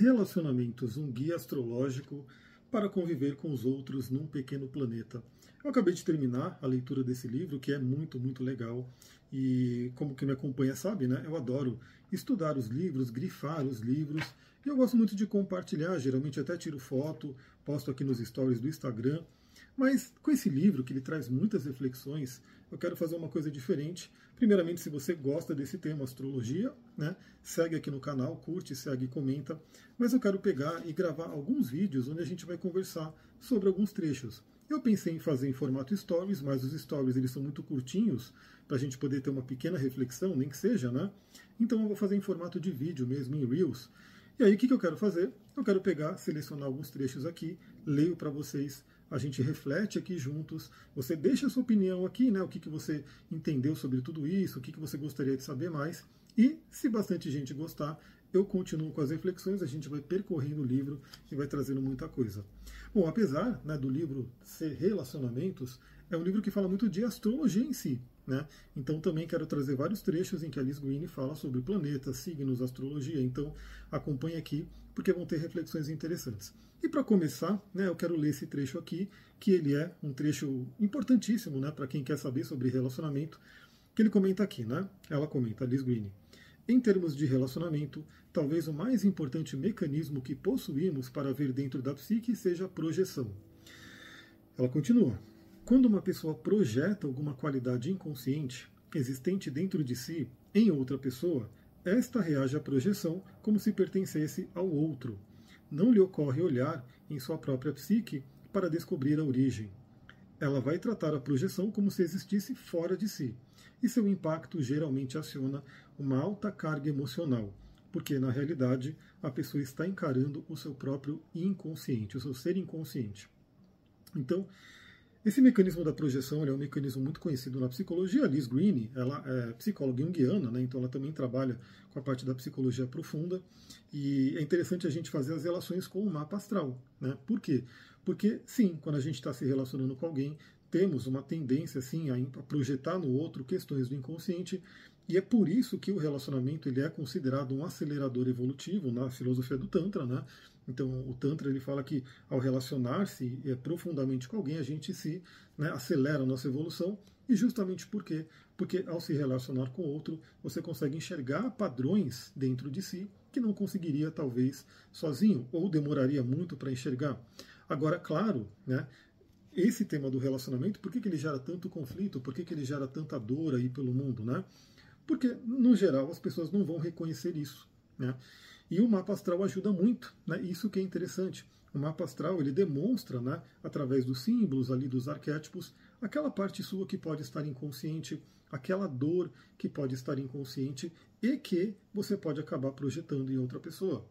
Relacionamentos, um guia astrológico para conviver com os outros num pequeno planeta. Eu acabei de terminar a leitura desse livro, que é muito, muito legal. E como quem me acompanha sabe, né? Eu adoro estudar os livros, grifar os livros. E eu gosto muito de compartilhar, geralmente até tiro foto, posto aqui nos stories do Instagram. Mas com esse livro, que ele traz muitas reflexões, eu quero fazer uma coisa diferente. Primeiramente, se você gosta desse tema, astrologia, né, segue aqui no canal, curte, segue comenta. Mas eu quero pegar e gravar alguns vídeos onde a gente vai conversar sobre alguns trechos. Eu pensei em fazer em formato stories, mas os stories eles são muito curtinhos para a gente poder ter uma pequena reflexão, nem que seja, né? Então eu vou fazer em formato de vídeo mesmo, em Reels. E aí o que, que eu quero fazer? Eu quero pegar, selecionar alguns trechos aqui, leio para vocês a gente reflete aqui juntos, você deixa a sua opinião aqui, né, o que, que você entendeu sobre tudo isso, o que, que você gostaria de saber mais, e se bastante gente gostar, eu continuo com as reflexões, a gente vai percorrendo o livro e vai trazendo muita coisa. Bom, apesar né, do livro ser relacionamentos, é um livro que fala muito de astrologia em si. Né? Então também quero trazer vários trechos em que a Alice Green fala sobre planetas, signos, astrologia. Então acompanhe aqui, porque vão ter reflexões interessantes. E para começar, né, eu quero ler esse trecho aqui, que ele é um trecho importantíssimo né, para quem quer saber sobre relacionamento, que ele comenta aqui. Né? Ela comenta, Alice Green. Em termos de relacionamento, talvez o mais importante mecanismo que possuímos para ver dentro da psique seja a projeção. Ela continua. Quando uma pessoa projeta alguma qualidade inconsciente existente dentro de si em outra pessoa, esta reage à projeção como se pertencesse ao outro. Não lhe ocorre olhar em sua própria psique para descobrir a origem. Ela vai tratar a projeção como se existisse fora de si, e seu impacto geralmente aciona uma alta carga emocional, porque na realidade a pessoa está encarando o seu próprio inconsciente, o seu ser inconsciente. Então, esse mecanismo da projeção é um mecanismo muito conhecido na psicologia. A Liz Greene, ela é psicóloga junguiana, né, então ela também trabalha com a parte da psicologia profunda. E é interessante a gente fazer as relações com o mapa astral. Né? Por quê? Porque, sim, quando a gente está se relacionando com alguém, temos uma tendência assim a projetar no outro questões do inconsciente e é por isso que o relacionamento ele é considerado um acelerador evolutivo na filosofia do tantra, né? Então o tantra ele fala que ao relacionar-se é, profundamente com alguém a gente se né, acelera a nossa evolução e justamente por quê? Porque ao se relacionar com outro você consegue enxergar padrões dentro de si que não conseguiria talvez sozinho ou demoraria muito para enxergar. Agora, claro, né? esse tema do relacionamento, por que, que ele gera tanto conflito, por que, que ele gera tanta dor aí pelo mundo, né? Porque, no geral, as pessoas não vão reconhecer isso. Né? E o mapa astral ajuda muito, né? isso que é interessante. O mapa astral ele demonstra, né, através dos símbolos ali, dos arquétipos, aquela parte sua que pode estar inconsciente, aquela dor que pode estar inconsciente e que você pode acabar projetando em outra pessoa.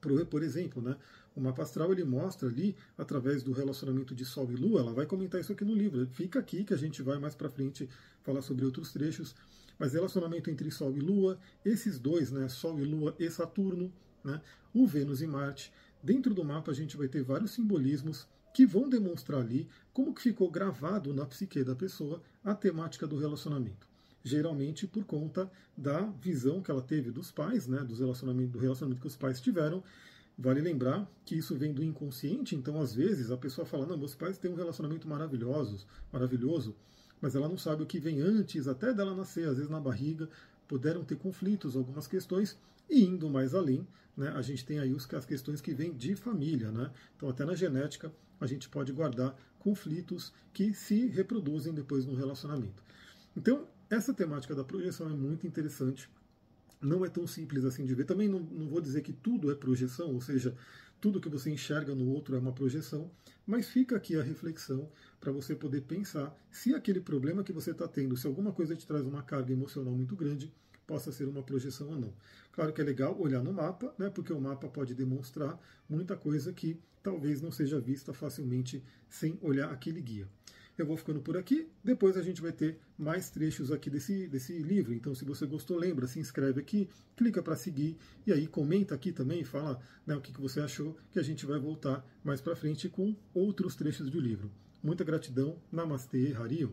Por, exemplo, né, o mapa astral ele mostra ali, através do relacionamento de Sol e Lua, ela vai comentar isso aqui no livro. Fica aqui que a gente vai mais para frente falar sobre outros trechos. Mas relacionamento entre Sol e Lua, esses dois, né, Sol e Lua e Saturno, né, o Vênus e Marte, dentro do mapa a gente vai ter vários simbolismos que vão demonstrar ali como que ficou gravado na psique da pessoa a temática do relacionamento geralmente por conta da visão que ela teve dos pais, né, dos relacionamento, do relacionamento que os pais tiveram. Vale lembrar que isso vem do inconsciente, então às vezes a pessoa fala: Não, meus pais têm um relacionamento maravilhoso, maravilhoso, mas ela não sabe o que vem antes, até dela nascer, às vezes na barriga, puderam ter conflitos, algumas questões, e indo mais além, né, a gente tem aí as questões que vêm de família. Né? Então, até na genética, a gente pode guardar conflitos que se reproduzem depois no relacionamento. Então, essa temática da projeção é muito interessante. Não é tão simples assim de ver. Também não, não vou dizer que tudo é projeção, ou seja, tudo que você enxerga no outro é uma projeção, mas fica aqui a reflexão para você poder pensar se aquele problema que você está tendo, se alguma coisa te traz uma carga emocional muito grande, possa ser uma projeção ou não. Claro que é legal olhar no mapa, né, porque o mapa pode demonstrar muita coisa que talvez não seja vista facilmente sem olhar aquele guia. Eu vou ficando por aqui. Depois a gente vai ter mais trechos aqui desse, desse livro. Então, se você gostou, lembra, se inscreve aqui, clica para seguir e aí comenta aqui também, fala né, o que, que você achou, que a gente vai voltar mais para frente com outros trechos do livro. Muita gratidão. Namastê, Harion.